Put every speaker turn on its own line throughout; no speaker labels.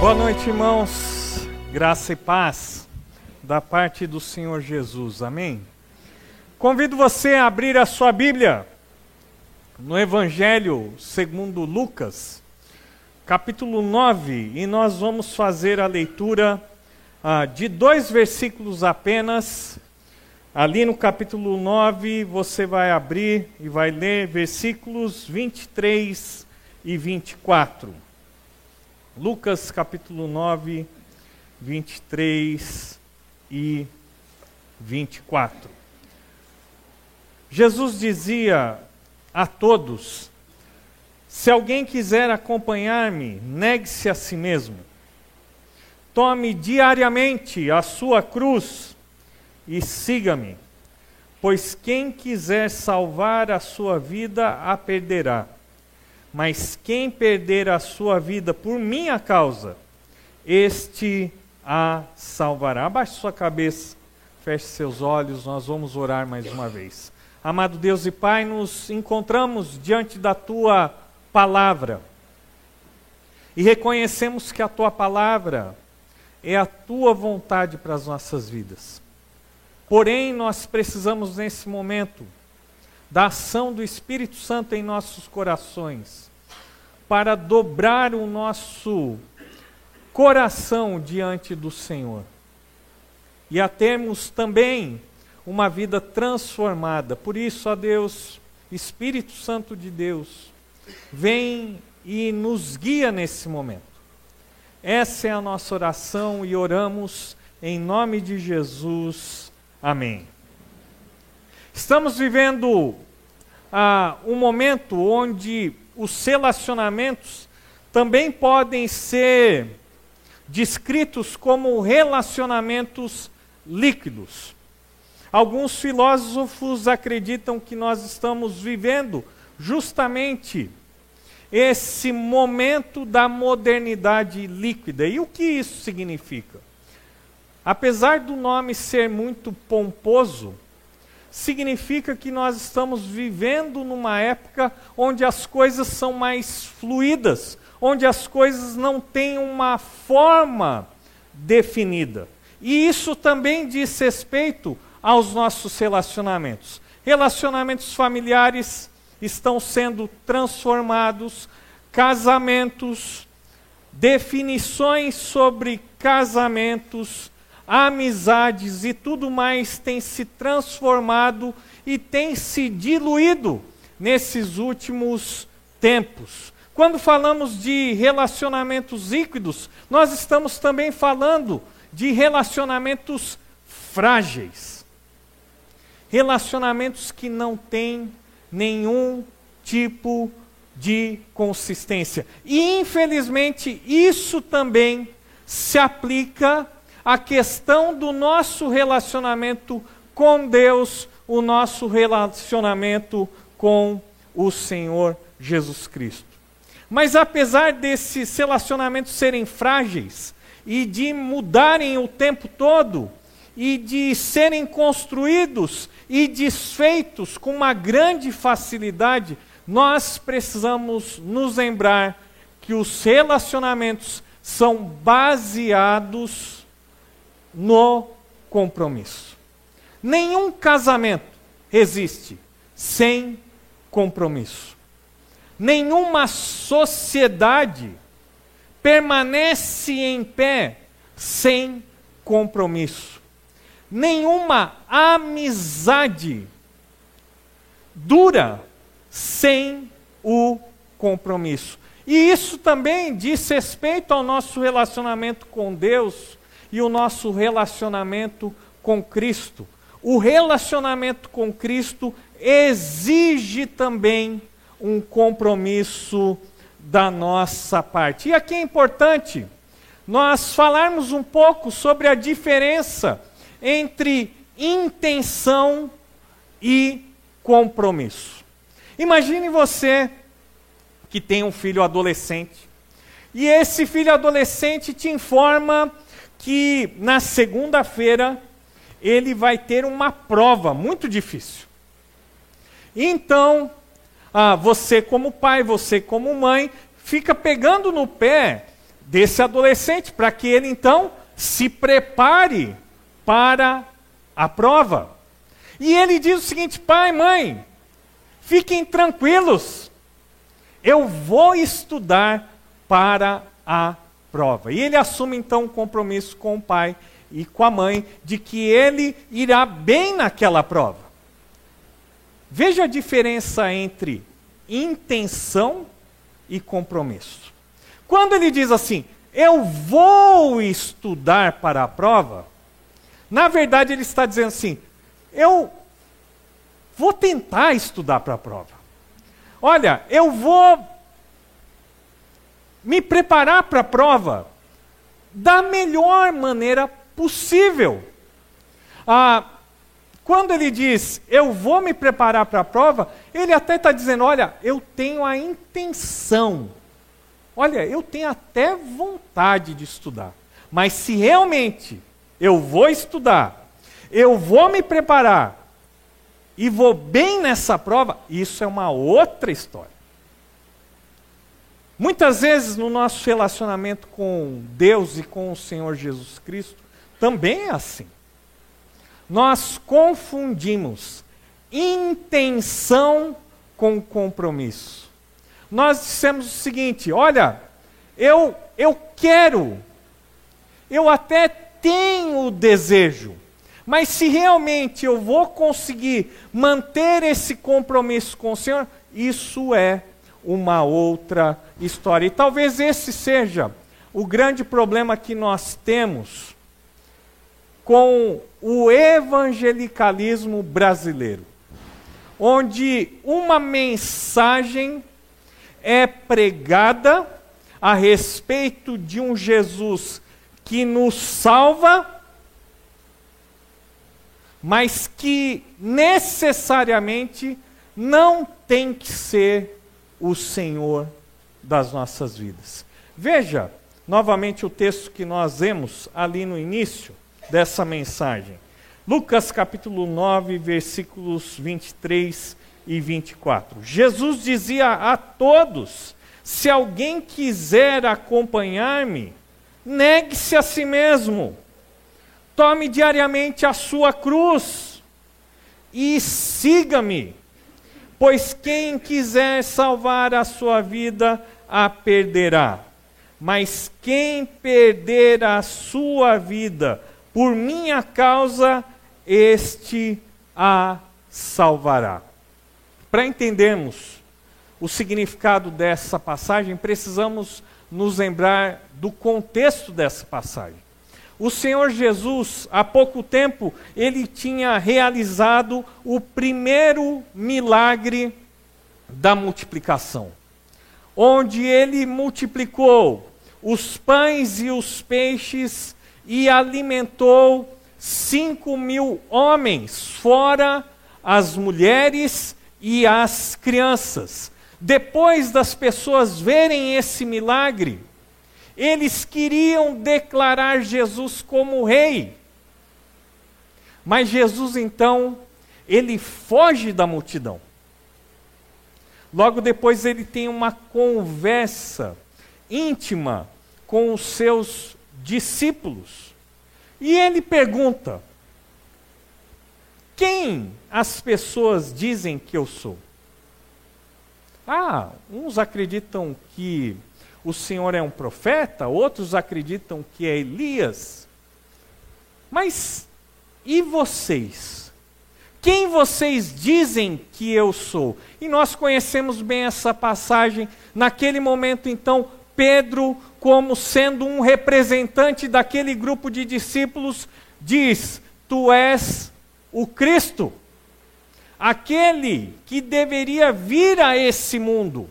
Boa noite, irmãos. Graça e paz da parte do Senhor Jesus. Amém. Convido você a abrir a sua Bíblia no Evangelho segundo Lucas, capítulo 9, e nós vamos fazer a leitura ah, de dois versículos apenas. Ali no capítulo 9, você vai abrir e vai ler versículos 23 e 24. Lucas capítulo 9, 23 e 24. Jesus dizia a todos: Se alguém quiser acompanhar-me, negue-se a si mesmo. Tome diariamente a sua cruz e siga-me. Pois quem quiser salvar a sua vida, a perderá mas quem perder a sua vida por minha causa, este a salvará. Abaixe sua cabeça, feche seus olhos, nós vamos orar mais uma vez. Amado Deus e Pai, nos encontramos diante da tua palavra e reconhecemos que a tua palavra é a tua vontade para as nossas vidas. Porém, nós precisamos nesse momento da ação do Espírito Santo em nossos corações, para dobrar o nosso coração diante do Senhor e a termos também uma vida transformada. Por isso, ó Deus, Espírito Santo de Deus, vem e nos guia nesse momento. Essa é a nossa oração e oramos em nome de Jesus. Amém. Estamos vivendo ah, um momento onde os relacionamentos também podem ser descritos como relacionamentos líquidos. Alguns filósofos acreditam que nós estamos vivendo justamente esse momento da modernidade líquida. E o que isso significa? Apesar do nome ser muito pomposo, significa que nós estamos vivendo numa época onde as coisas são mais fluídas, onde as coisas não têm uma forma definida. E isso também diz respeito aos nossos relacionamentos. Relacionamentos familiares estão sendo transformados, casamentos, definições sobre casamentos, amizades e tudo mais tem se transformado e tem se diluído nesses últimos tempos. Quando falamos de relacionamentos líquidos, nós estamos também falando de relacionamentos frágeis. Relacionamentos que não têm nenhum tipo de consistência. E infelizmente isso também se aplica a questão do nosso relacionamento com Deus, o nosso relacionamento com o Senhor Jesus Cristo. Mas apesar desses relacionamentos serem frágeis e de mudarem o tempo todo, e de serem construídos e desfeitos com uma grande facilidade, nós precisamos nos lembrar que os relacionamentos são baseados no compromisso. Nenhum casamento existe sem compromisso. Nenhuma sociedade permanece em pé sem compromisso. Nenhuma amizade dura sem o compromisso. E isso também diz respeito ao nosso relacionamento com Deus e o nosso relacionamento com Cristo. O relacionamento com Cristo exige também um compromisso da nossa parte. E aqui é importante nós falarmos um pouco sobre a diferença entre intenção e compromisso. Imagine você que tem um filho adolescente e esse filho adolescente te informa que na segunda-feira ele vai ter uma prova muito difícil. Então, ah, você como pai, você como mãe, fica pegando no pé desse adolescente, para que ele então se prepare para a prova. E ele diz o seguinte: pai, mãe, fiquem tranquilos, eu vou estudar para a prova. E ele assume então um compromisso com o pai e com a mãe de que ele irá bem naquela prova. Veja a diferença entre intenção e compromisso. Quando ele diz assim, eu vou estudar para a prova, na verdade ele está dizendo assim, eu vou tentar estudar para a prova. Olha, eu vou me preparar para a prova da melhor maneira possível. Ah, quando ele diz, eu vou me preparar para a prova, ele até está dizendo, olha, eu tenho a intenção, olha, eu tenho até vontade de estudar, mas se realmente eu vou estudar, eu vou me preparar e vou bem nessa prova, isso é uma outra história. Muitas vezes no nosso relacionamento com Deus e com o Senhor Jesus Cristo, também é assim. Nós confundimos intenção com compromisso. Nós dissemos o seguinte: olha, eu, eu quero, eu até tenho o desejo, mas se realmente eu vou conseguir manter esse compromisso com o Senhor, isso é uma outra história. E talvez esse seja o grande problema que nós temos com o evangelicalismo brasileiro, onde uma mensagem é pregada a respeito de um Jesus que nos salva, mas que necessariamente não tem que ser o Senhor das nossas vidas. Veja novamente o texto que nós vemos ali no início dessa mensagem. Lucas capítulo 9, versículos 23 e 24. Jesus dizia a todos: Se alguém quiser acompanhar-me, negue-se a si mesmo, tome diariamente a sua cruz e siga-me. Pois quem quiser salvar a sua vida, a perderá. Mas quem perder a sua vida por minha causa, este a salvará. Para entendermos o significado dessa passagem, precisamos nos lembrar do contexto dessa passagem. O Senhor Jesus, há pouco tempo, ele tinha realizado o primeiro milagre da multiplicação, onde ele multiplicou os pães e os peixes e alimentou cinco mil homens, fora as mulheres e as crianças. Depois das pessoas verem esse milagre, eles queriam declarar Jesus como rei. Mas Jesus então, ele foge da multidão. Logo depois ele tem uma conversa íntima com os seus discípulos. E ele pergunta: Quem as pessoas dizem que eu sou? Ah, uns acreditam que o Senhor é um profeta, outros acreditam que é Elias. Mas e vocês? Quem vocês dizem que eu sou? E nós conhecemos bem essa passagem. Naquele momento, então, Pedro, como sendo um representante daquele grupo de discípulos, diz: Tu és o Cristo, aquele que deveria vir a esse mundo.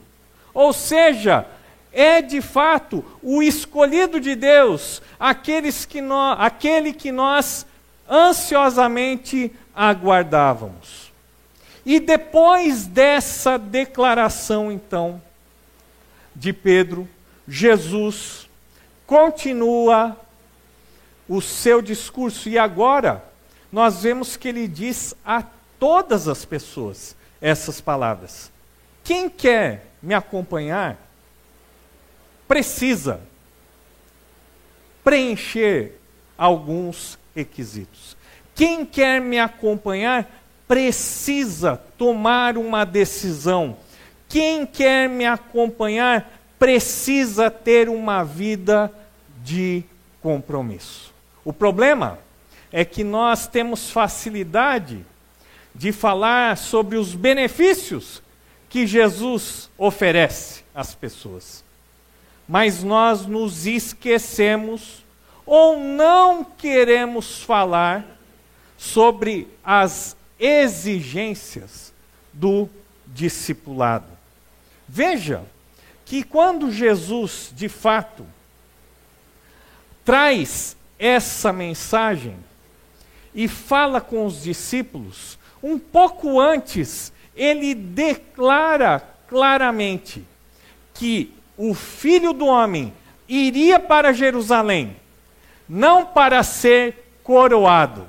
Ou seja, é de fato o escolhido de Deus, aqueles que nós, aquele que nós ansiosamente aguardávamos. E depois dessa declaração, então, de Pedro, Jesus continua o seu discurso, e agora nós vemos que ele diz a todas as pessoas essas palavras: Quem quer me acompanhar, precisa preencher alguns requisitos. Quem quer me acompanhar precisa tomar uma decisão. Quem quer me acompanhar precisa ter uma vida de compromisso. O problema é que nós temos facilidade de falar sobre os benefícios que Jesus oferece às pessoas. Mas nós nos esquecemos ou não queremos falar sobre as exigências do discipulado. Veja que quando Jesus, de fato, traz essa mensagem e fala com os discípulos, um pouco antes, ele declara claramente que o filho do homem iria para Jerusalém, não para ser coroado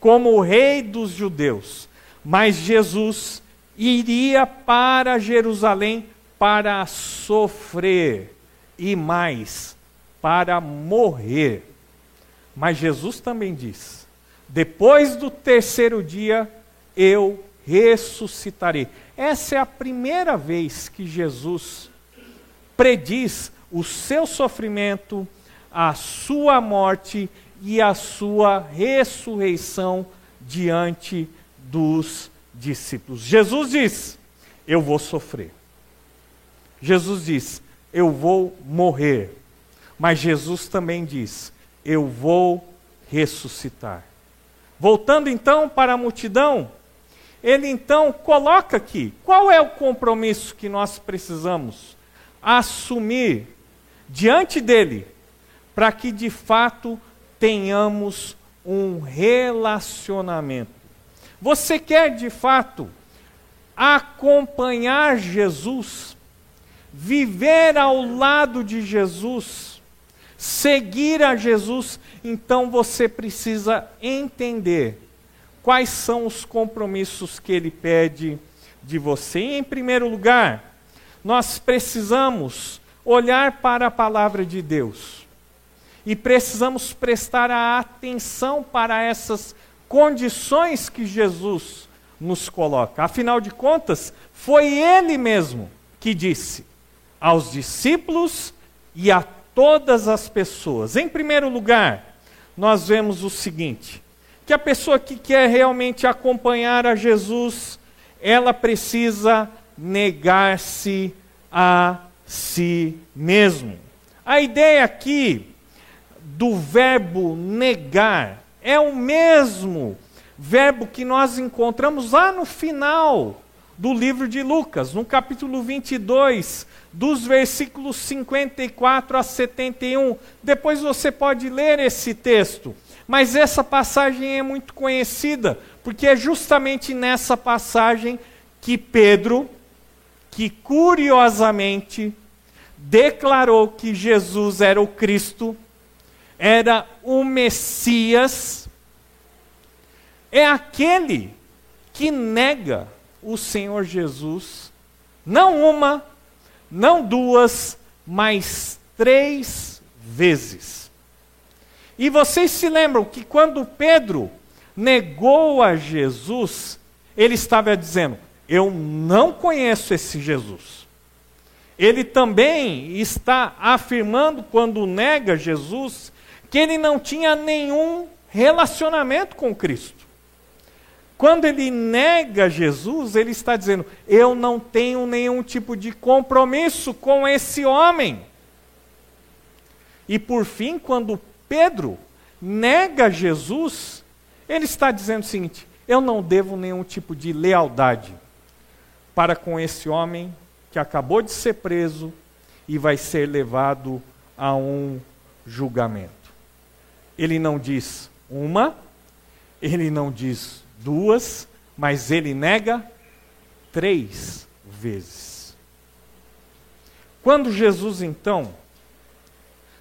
como o rei dos judeus, mas Jesus iria para Jerusalém para sofrer e mais, para morrer. Mas Jesus também diz: depois do terceiro dia eu ressuscitarei. Essa é a primeira vez que Jesus prediz o seu sofrimento, a sua morte e a sua ressurreição diante dos discípulos. Jesus diz: Eu vou sofrer. Jesus diz: Eu vou morrer. Mas Jesus também diz: Eu vou ressuscitar. Voltando então para a multidão, ele então coloca aqui: qual é o compromisso que nós precisamos assumir diante dele, para que de fato tenhamos um relacionamento. Você quer de fato acompanhar Jesus, viver ao lado de Jesus, seguir a Jesus, então você precisa entender quais são os compromissos que ele pede de você. E, em primeiro lugar, nós precisamos olhar para a palavra de Deus e precisamos prestar a atenção para essas condições que Jesus nos coloca. Afinal de contas, foi ele mesmo que disse aos discípulos e a todas as pessoas. Em primeiro lugar, nós vemos o seguinte: que a pessoa que quer realmente acompanhar a Jesus, ela precisa negar-se a si mesmo. A ideia aqui do verbo negar é o mesmo verbo que nós encontramos lá no final do livro de Lucas, no capítulo 22, dos versículos 54 a 71. Depois você pode ler esse texto. Mas essa passagem é muito conhecida, porque é justamente nessa passagem que Pedro, que curiosamente declarou que Jesus era o Cristo, era o Messias, é aquele que nega o Senhor Jesus, não uma, não duas, mas três vezes. E vocês se lembram que quando Pedro negou a Jesus, ele estava dizendo: Eu não conheço esse Jesus. Ele também está afirmando, quando nega Jesus, que ele não tinha nenhum relacionamento com Cristo. Quando ele nega Jesus, ele está dizendo: Eu não tenho nenhum tipo de compromisso com esse homem. E por fim, quando Pedro nega Jesus, ele está dizendo o seguinte: eu não devo nenhum tipo de lealdade para com esse homem que acabou de ser preso e vai ser levado a um julgamento. Ele não diz uma, ele não diz duas, mas ele nega três vezes. Quando Jesus então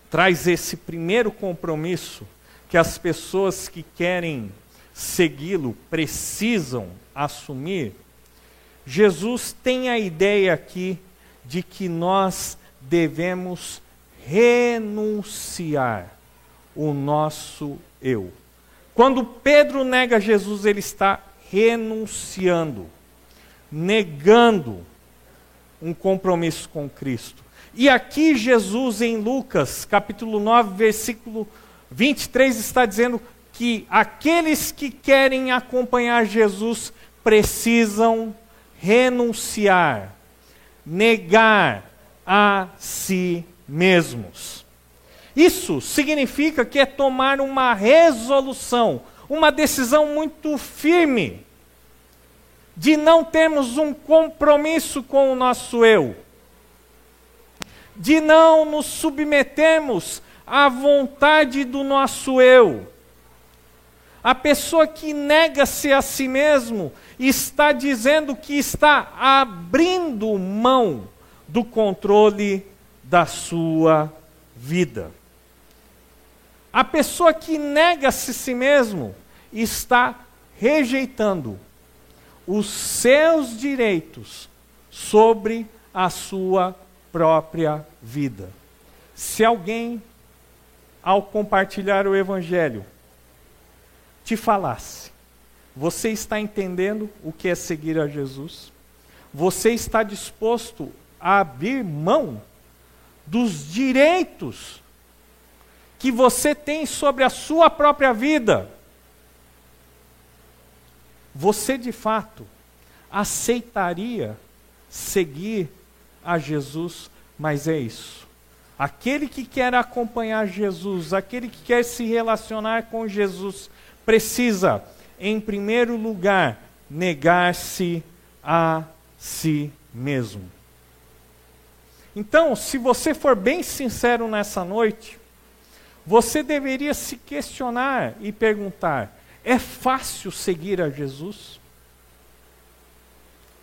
traz esse primeiro compromisso que as pessoas que querem segui-lo precisam assumir, Jesus tem a ideia aqui de que nós devemos renunciar o nosso eu. Quando Pedro nega Jesus, ele está renunciando, negando um compromisso com Cristo. E aqui Jesus em Lucas, capítulo 9, versículo 23 está dizendo que aqueles que querem acompanhar Jesus precisam renunciar, negar a si mesmos. Isso significa que é tomar uma resolução, uma decisão muito firme, de não termos um compromisso com o nosso eu, de não nos submetermos à vontade do nosso eu. A pessoa que nega-se a si mesmo está dizendo que está abrindo mão do controle da sua vida. A pessoa que nega-se a si mesmo está rejeitando os seus direitos sobre a sua própria vida. Se alguém, ao compartilhar o Evangelho, te falasse, você está entendendo o que é seguir a Jesus? Você está disposto a abrir mão dos direitos que você tem sobre a sua própria vida? Você de fato aceitaria seguir a Jesus, mas é isso. Aquele que quer acompanhar Jesus, aquele que quer se relacionar com Jesus, precisa, em primeiro lugar, negar-se a si mesmo. Então, se você for bem sincero nessa noite, você deveria se questionar e perguntar: é fácil seguir a Jesus?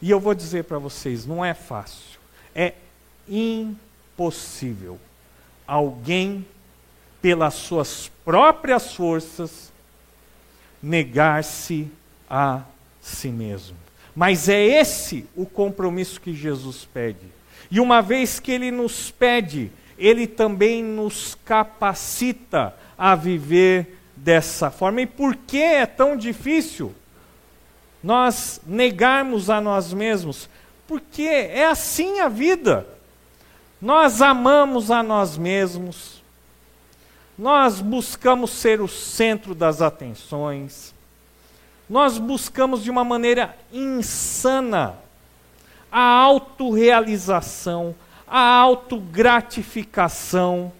E eu vou dizer para vocês: não é fácil, é impossível alguém, pelas suas próprias forças, negar-se a si mesmo. Mas é esse o compromisso que Jesus pede. E uma vez que ele nos pede, ele também nos capacita a viver dessa forma. E por que é tão difícil nós negarmos a nós mesmos? Porque é assim a vida. Nós amamos a nós mesmos, nós buscamos ser o centro das atenções, nós buscamos de uma maneira insana a autorrealização, a autogratificação.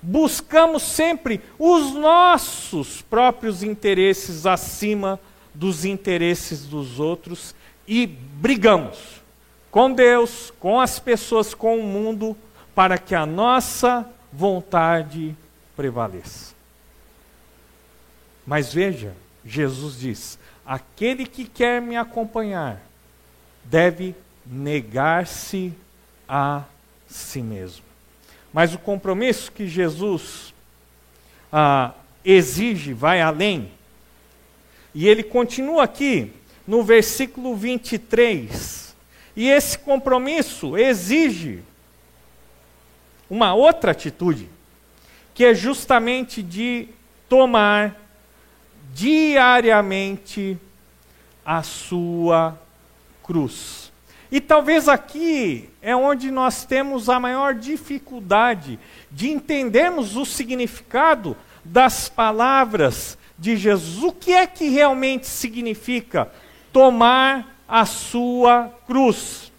Buscamos sempre os nossos próprios interesses acima dos interesses dos outros e brigamos com Deus, com as pessoas, com o mundo, para que a nossa vontade prevaleça. Mas veja, Jesus diz: aquele que quer me acompanhar deve negar-se a si mesmo. Mas o compromisso que Jesus ah, exige vai além. E ele continua aqui no versículo 23. E esse compromisso exige uma outra atitude, que é justamente de tomar diariamente a sua cruz. E talvez aqui é onde nós temos a maior dificuldade de entendermos o significado das palavras de Jesus. O que é que realmente significa tomar a sua cruz?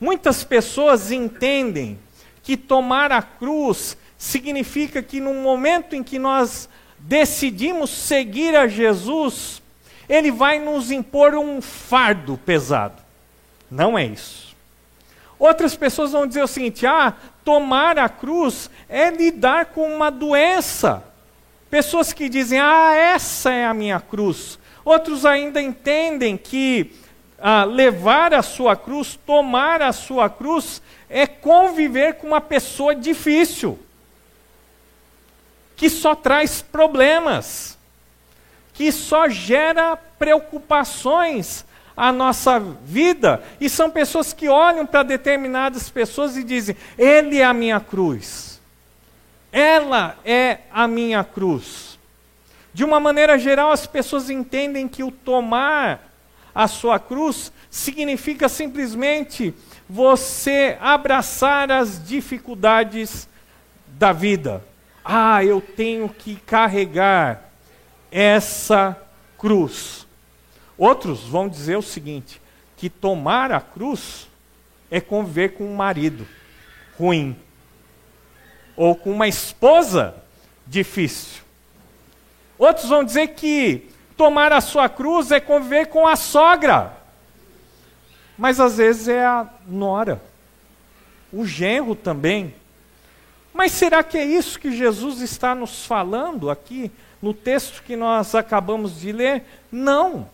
Muitas pessoas entendem que tomar a cruz significa que no momento em que nós decidimos seguir a Jesus, ele vai nos impor um fardo pesado. Não é isso. Outras pessoas vão dizer o seguinte: ah, tomar a cruz é lidar com uma doença. Pessoas que dizem, ah, essa é a minha cruz. Outros ainda entendem que ah, levar a sua cruz, tomar a sua cruz, é conviver com uma pessoa difícil, que só traz problemas que só gera preocupações à nossa vida. E são pessoas que olham para determinadas pessoas e dizem: Ele é a minha cruz. Ela é a minha cruz. De uma maneira geral, as pessoas entendem que o tomar a sua cruz significa simplesmente você abraçar as dificuldades da vida. Ah, eu tenho que carregar essa cruz. Outros vão dizer o seguinte: que tomar a cruz é conviver com um marido ruim ou com uma esposa difícil. Outros vão dizer que tomar a sua cruz é conviver com a sogra. Mas às vezes é a nora, o genro também. Mas será que é isso que Jesus está nos falando aqui no texto que nós acabamos de ler? Não.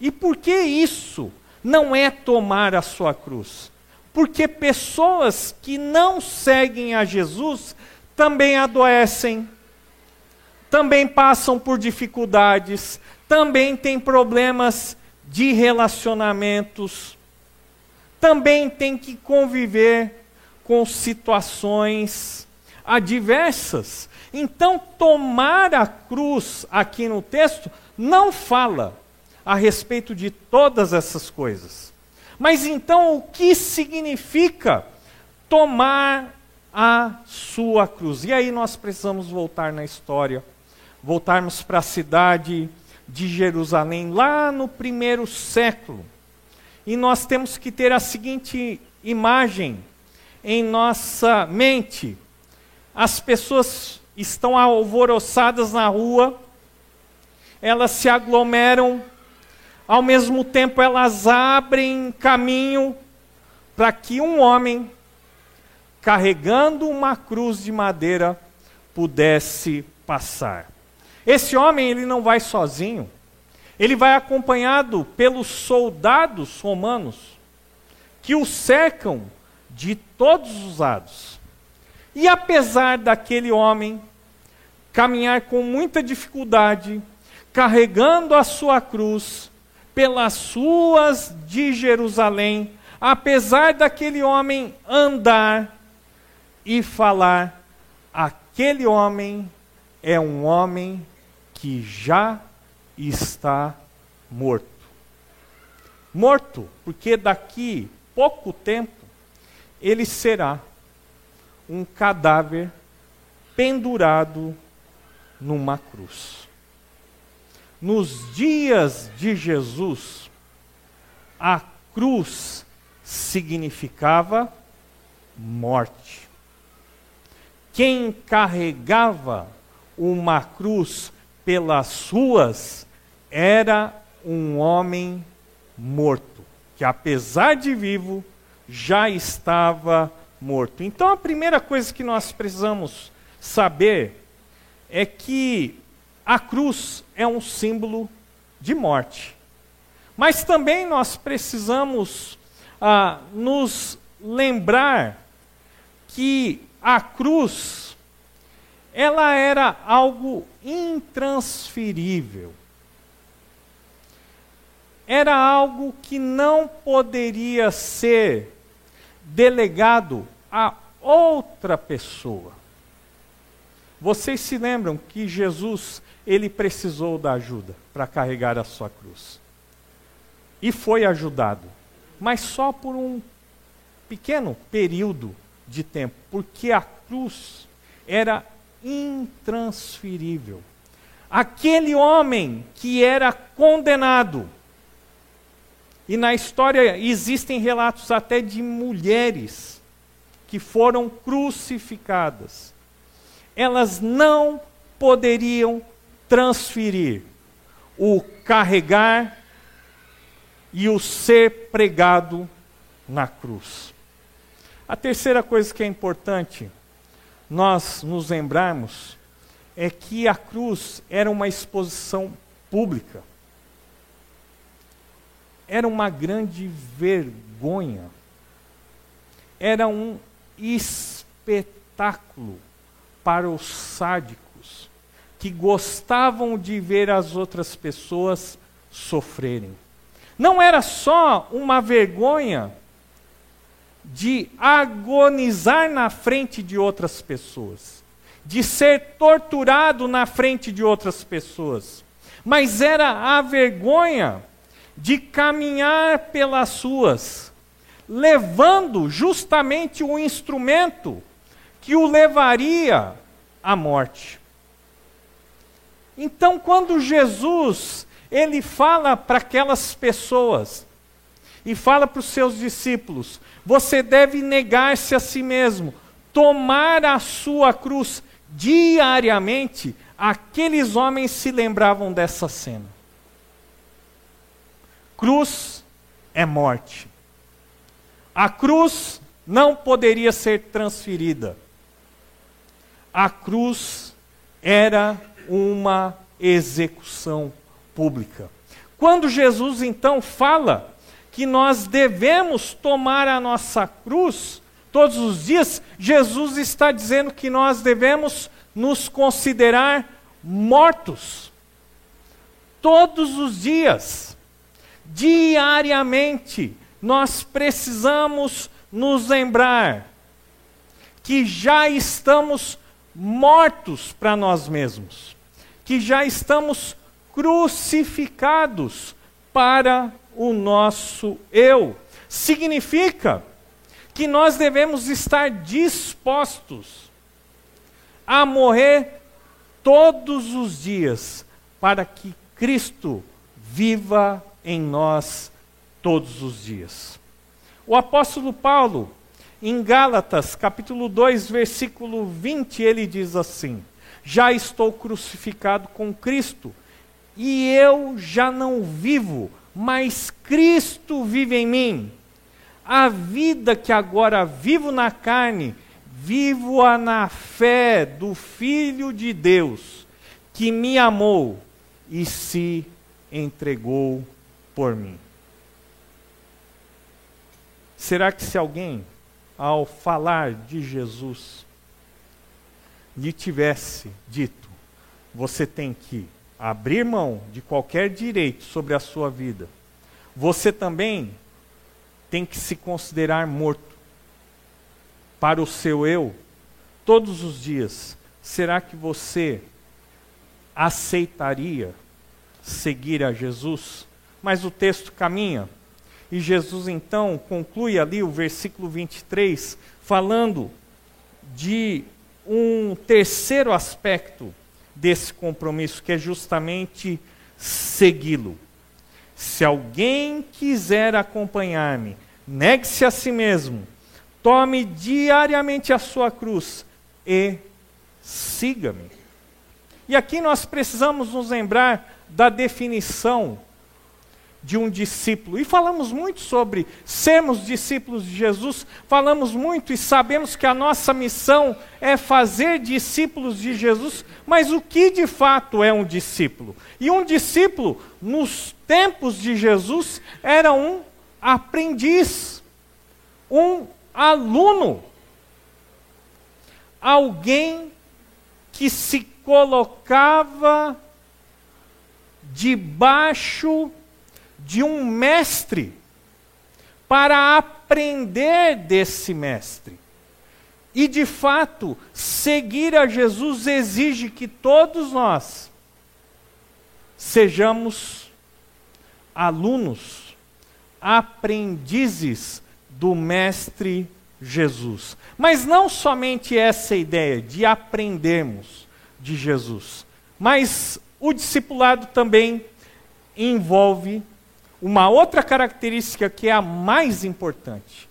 E por que isso não é tomar a sua cruz? Porque pessoas que não seguem a Jesus também adoecem, também passam por dificuldades, também têm problemas de relacionamentos, também têm que conviver com situações adversas. Então, tomar a cruz aqui no texto não fala a respeito de todas essas coisas. Mas então o que significa tomar a sua cruz? E aí nós precisamos voltar na história, voltarmos para a cidade de Jerusalém, lá no primeiro século. E nós temos que ter a seguinte imagem em nossa mente: as pessoas estão alvoroçadas na rua, elas se aglomeram ao mesmo tempo elas abrem caminho para que um homem, carregando uma cruz de madeira, pudesse passar. Esse homem ele não vai sozinho, ele vai acompanhado pelos soldados romanos que o cercam de todos os lados. E apesar daquele homem caminhar com muita dificuldade, carregando a sua cruz, pelas ruas de Jerusalém, apesar daquele homem andar e falar, aquele homem é um homem que já está morto. Morto, porque daqui pouco tempo ele será um cadáver pendurado numa cruz. Nos dias de Jesus, a cruz significava morte. Quem carregava uma cruz pelas ruas era um homem morto, que apesar de vivo, já estava morto. Então a primeira coisa que nós precisamos saber é que a cruz é um símbolo de morte. Mas também nós precisamos ah, nos lembrar que a cruz ela era algo intransferível. Era algo que não poderia ser delegado a outra pessoa. Vocês se lembram que Jesus ele precisou da ajuda para carregar a sua cruz. E foi ajudado, mas só por um pequeno período de tempo, porque a cruz era intransferível. Aquele homem que era condenado, e na história existem relatos até de mulheres que foram crucificadas, elas não poderiam transferir o carregar e o ser pregado na cruz. A terceira coisa que é importante nós nos lembrarmos é que a cruz era uma exposição pública. Era uma grande vergonha. Era um espetáculo para os sádicos que gostavam de ver as outras pessoas sofrerem. Não era só uma vergonha de agonizar na frente de outras pessoas. de ser torturado na frente de outras pessoas, mas era a vergonha de caminhar pelas ruas, levando justamente o instrumento que o levaria à morte. Então, quando Jesus ele fala para aquelas pessoas e fala para os seus discípulos: você deve negar-se a si mesmo, tomar a sua cruz diariamente. Aqueles homens se lembravam dessa cena. Cruz é morte. A cruz não poderia ser transferida. A cruz era uma execução pública. Quando Jesus então fala que nós devemos tomar a nossa cruz todos os dias, Jesus está dizendo que nós devemos nos considerar mortos. Todos os dias, diariamente, nós precisamos nos lembrar que já estamos mortos para nós mesmos que já estamos crucificados para o nosso eu. Significa que nós devemos estar dispostos a morrer todos os dias para que Cristo viva em nós todos os dias. O apóstolo Paulo, em Gálatas, capítulo 2, versículo 20, ele diz assim: já estou crucificado com Cristo, e eu já não vivo, mas Cristo vive em mim. A vida que agora vivo na carne, vivo-a na fé do Filho de Deus, que me amou e se entregou por mim. Será que se alguém, ao falar de Jesus, lhe tivesse dito: você tem que abrir mão de qualquer direito sobre a sua vida, você também tem que se considerar morto para o seu eu todos os dias. Será que você aceitaria seguir a Jesus? Mas o texto caminha. E Jesus então conclui ali o versículo 23, falando de um terceiro aspecto desse compromisso, que é justamente segui-lo. Se alguém quiser acompanhar-me, negue-se a si mesmo, tome diariamente a sua cruz e siga-me. E aqui nós precisamos nos lembrar da definição de um discípulo. E falamos muito sobre sermos discípulos de Jesus, falamos muito e sabemos que a nossa missão é fazer discípulos de Jesus, mas o que de fato é um discípulo? E um discípulo, nos tempos de Jesus, era um aprendiz, um aluno, alguém que se colocava debaixo de um mestre para aprender desse mestre. E de fato, seguir a Jesus exige que todos nós sejamos alunos, aprendizes do Mestre Jesus. Mas não somente essa ideia de aprendermos de Jesus, mas o discipulado também envolve uma outra característica que é a mais importante,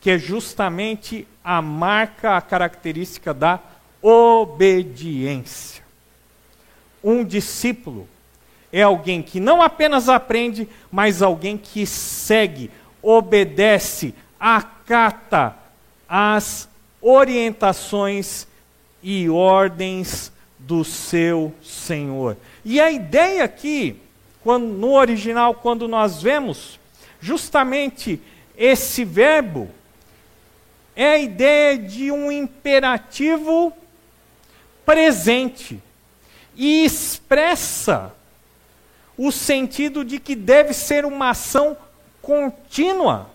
que é justamente a marca, a característica da obediência. Um discípulo é alguém que não apenas aprende, mas alguém que segue, obedece, acata as orientações e ordens do seu Senhor. E a ideia aqui quando, no original, quando nós vemos justamente esse verbo, é a ideia de um imperativo presente e expressa o sentido de que deve ser uma ação contínua.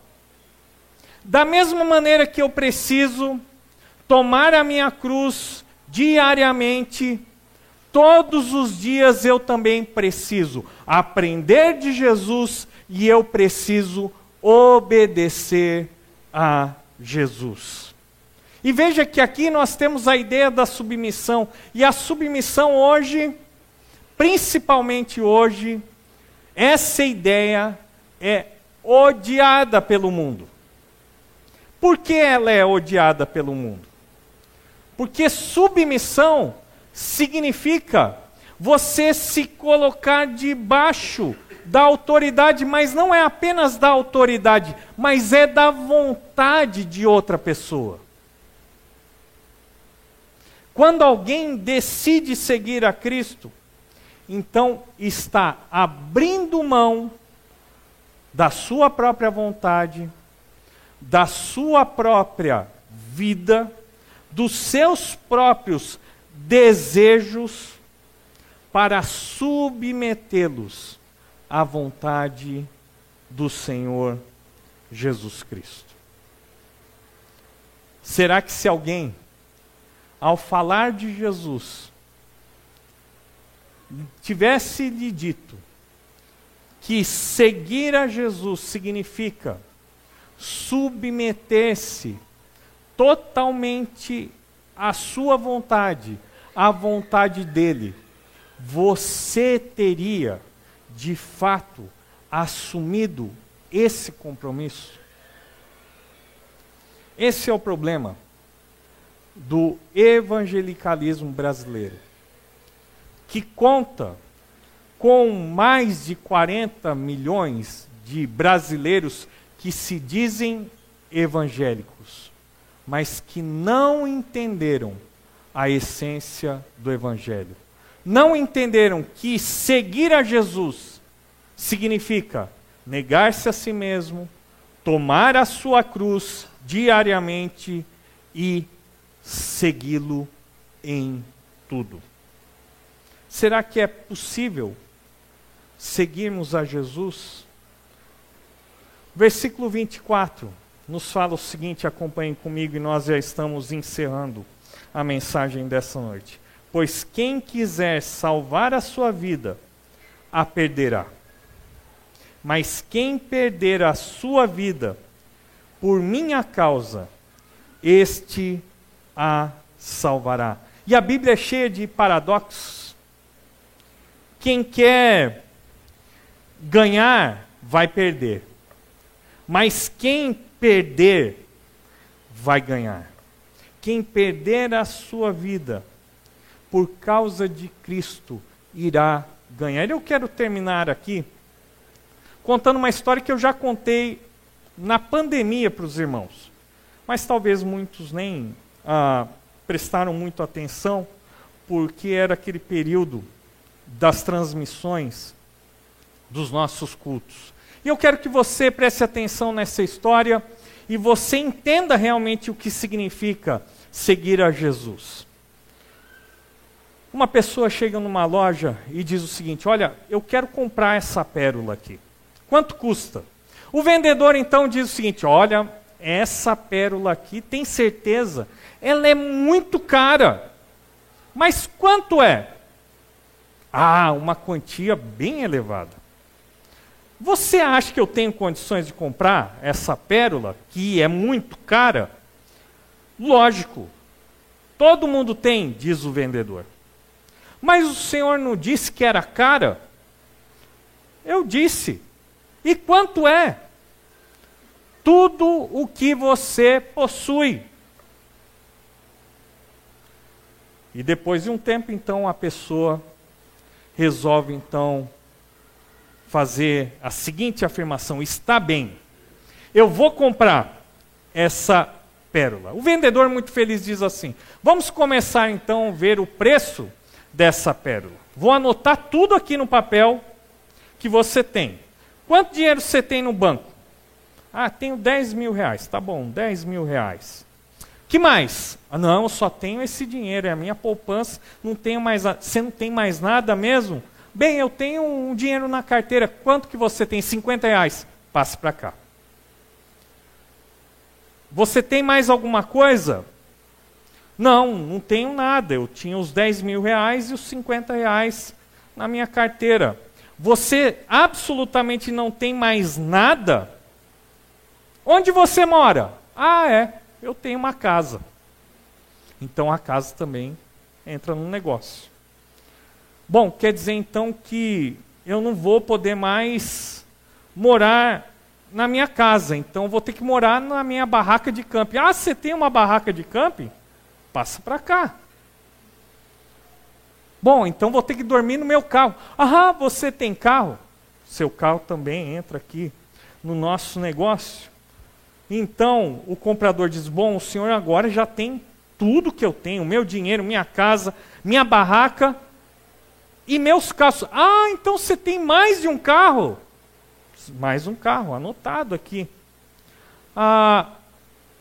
Da mesma maneira que eu preciso tomar a minha cruz diariamente, todos os dias eu também preciso aprender de Jesus e eu preciso obedecer a Jesus. E veja que aqui nós temos a ideia da submissão, e a submissão hoje, principalmente hoje, essa ideia é odiada pelo mundo. Por que ela é odiada pelo mundo? Porque submissão significa você se colocar debaixo da autoridade, mas não é apenas da autoridade, mas é da vontade de outra pessoa. Quando alguém decide seguir a Cristo, então está abrindo mão da sua própria vontade, da sua própria vida, dos seus próprios desejos, para submetê-los à vontade do Senhor Jesus Cristo. Será que se alguém, ao falar de Jesus, tivesse lhe dito que seguir a Jesus significa submeter-se totalmente à sua vontade, à vontade dele, você teria, de fato, assumido esse compromisso? Esse é o problema do evangelicalismo brasileiro, que conta com mais de 40 milhões de brasileiros que se dizem evangélicos, mas que não entenderam a essência do evangelho. Não entenderam que seguir a Jesus significa negar-se a si mesmo, tomar a sua cruz diariamente e segui-lo em tudo. Será que é possível seguirmos a Jesus? Versículo 24 nos fala o seguinte, acompanhem comigo e nós já estamos encerrando a mensagem dessa noite. Pois quem quiser salvar a sua vida, a perderá. Mas quem perder a sua vida por minha causa, este a salvará. E a Bíblia é cheia de paradoxos. Quem quer ganhar vai perder. Mas quem perder vai ganhar. Quem perder a sua vida por causa de Cristo irá ganhar. Eu quero terminar aqui contando uma história que eu já contei na pandemia para os irmãos. Mas talvez muitos nem ah, prestaram muito atenção, porque era aquele período das transmissões dos nossos cultos. E eu quero que você preste atenção nessa história e você entenda realmente o que significa seguir a Jesus. Uma pessoa chega numa loja e diz o seguinte: Olha, eu quero comprar essa pérola aqui. Quanto custa? O vendedor então diz o seguinte: Olha, essa pérola aqui, tem certeza? Ela é muito cara. Mas quanto é? Ah, uma quantia bem elevada. Você acha que eu tenho condições de comprar essa pérola, que é muito cara? Lógico. Todo mundo tem, diz o vendedor. Mas o Senhor não disse que era cara? Eu disse. E quanto é? Tudo o que você possui. E depois de um tempo, então, a pessoa resolve, então, fazer a seguinte afirmação: está bem, eu vou comprar essa pérola. O vendedor, muito feliz, diz assim: vamos começar então a ver o preço dessa pérola. Vou anotar tudo aqui no papel que você tem. Quanto dinheiro você tem no banco? Ah, tenho 10 mil reais. Tá bom, 10 mil reais. que mais? Ah, não, eu só tenho esse dinheiro, é a minha poupança, não tenho mais. Você não tem mais nada mesmo? Bem, eu tenho um dinheiro na carteira. Quanto que você tem? 50 reais. Passe para cá. Você tem mais alguma coisa? Não, não tenho nada. Eu tinha os 10 mil reais e os 50 reais na minha carteira. Você absolutamente não tem mais nada? Onde você mora? Ah, é, eu tenho uma casa. Então a casa também entra no negócio. Bom, quer dizer então que eu não vou poder mais morar na minha casa, então vou ter que morar na minha barraca de camping. Ah, você tem uma barraca de camping? Passa para cá. Bom, então vou ter que dormir no meu carro. Ah, você tem carro? Seu carro também entra aqui no nosso negócio. Então o comprador diz: Bom, o senhor agora já tem tudo que eu tenho, meu dinheiro, minha casa, minha barraca e meus carros. Ah, então você tem mais de um carro? Mais um carro, anotado aqui. Ah,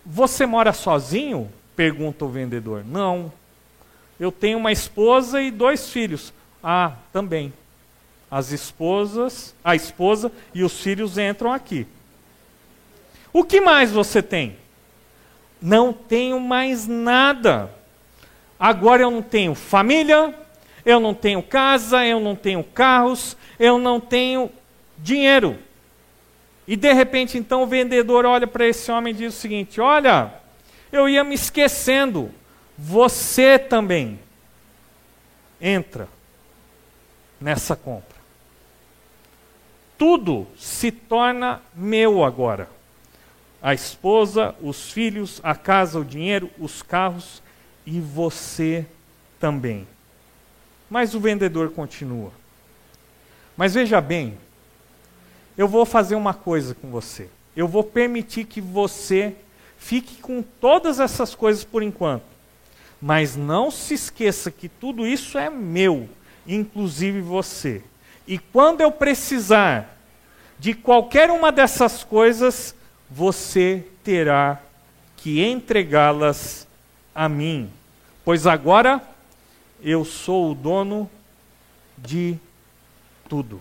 você mora sozinho? Pergunta o vendedor. Não. Eu tenho uma esposa e dois filhos. Ah, também. As esposas, a esposa e os filhos entram aqui. O que mais você tem? Não tenho mais nada. Agora eu não tenho família, eu não tenho casa, eu não tenho carros, eu não tenho dinheiro. E de repente, então, o vendedor olha para esse homem e diz o seguinte: Olha, eu ia me esquecendo, você também entra nessa compra. Tudo se torna meu agora. A esposa, os filhos, a casa, o dinheiro, os carros e você também. Mas o vendedor continua. Mas veja bem, eu vou fazer uma coisa com você. Eu vou permitir que você fique com todas essas coisas por enquanto. Mas não se esqueça que tudo isso é meu, inclusive você. E quando eu precisar de qualquer uma dessas coisas, você terá que entregá-las a mim. Pois agora eu sou o dono de tudo.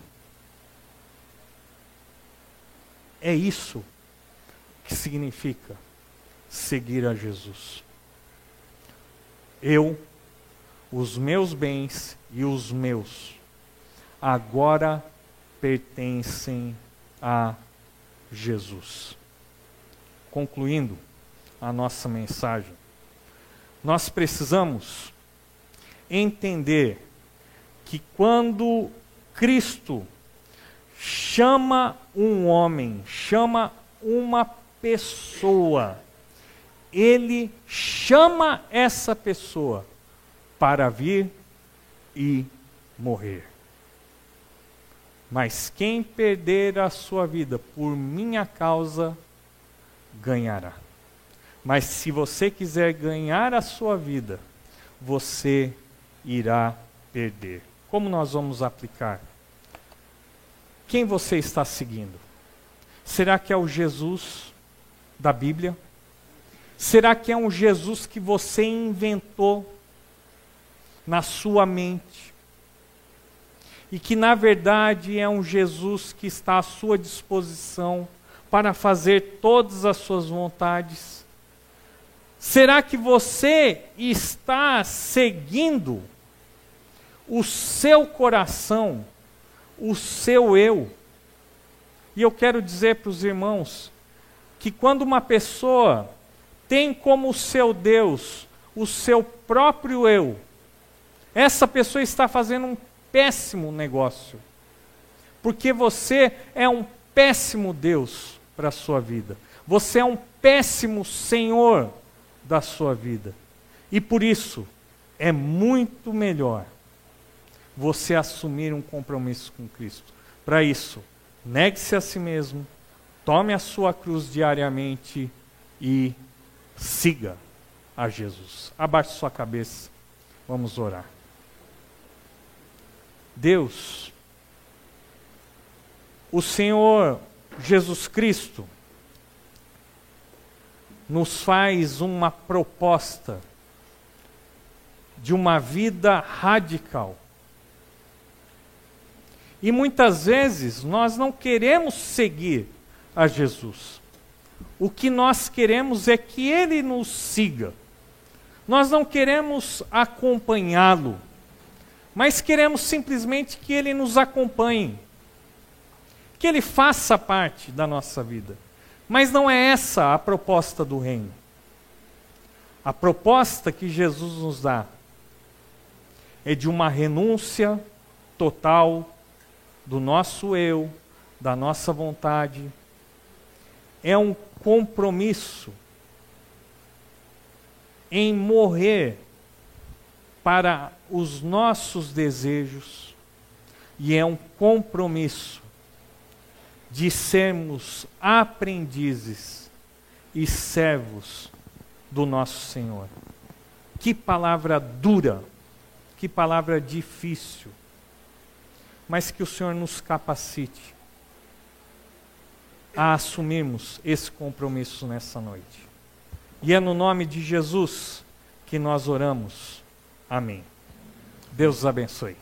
É isso que significa seguir a Jesus. Eu, os meus bens e os meus, agora pertencem a Jesus. Concluindo a nossa mensagem, nós precisamos entender que quando Cristo chama um homem, chama uma pessoa, ele chama essa pessoa para vir e morrer. Mas quem perder a sua vida por minha causa, ganhará. Mas se você quiser ganhar a sua vida, você irá perder. Como nós vamos aplicar? Quem você está seguindo? Será que é o Jesus da Bíblia? Será que é um Jesus que você inventou na sua mente? E que na verdade é um Jesus que está à sua disposição para fazer todas as suas vontades? Será que você está seguindo o seu coração, o seu eu? E eu quero dizer para os irmãos que quando uma pessoa tem como seu Deus o seu próprio eu, essa pessoa está fazendo um péssimo negócio. Porque você é um péssimo Deus para a sua vida. Você é um péssimo Senhor da sua vida. E por isso, é muito melhor você assumir um compromisso com Cristo. Para isso, negue-se a si mesmo, tome a sua cruz diariamente e siga a Jesus. Abaixe sua cabeça, vamos orar. Deus, o Senhor Jesus Cristo, nos faz uma proposta de uma vida radical. E muitas vezes nós não queremos seguir a Jesus. O que nós queremos é que Ele nos siga. Nós não queremos acompanhá-lo, mas queremos simplesmente que ele nos acompanhe, que ele faça parte da nossa vida. Mas não é essa a proposta do reino. A proposta que Jesus nos dá é de uma renúncia total do nosso eu, da nossa vontade. É um compromisso em morrer para os nossos desejos e é um compromisso de sermos aprendizes e servos do nosso Senhor. Que palavra dura, que palavra difícil, mas que o Senhor nos capacite a assumirmos esse compromisso nessa noite. E é no nome de Jesus que nós oramos. Amém. Deus os abençoe.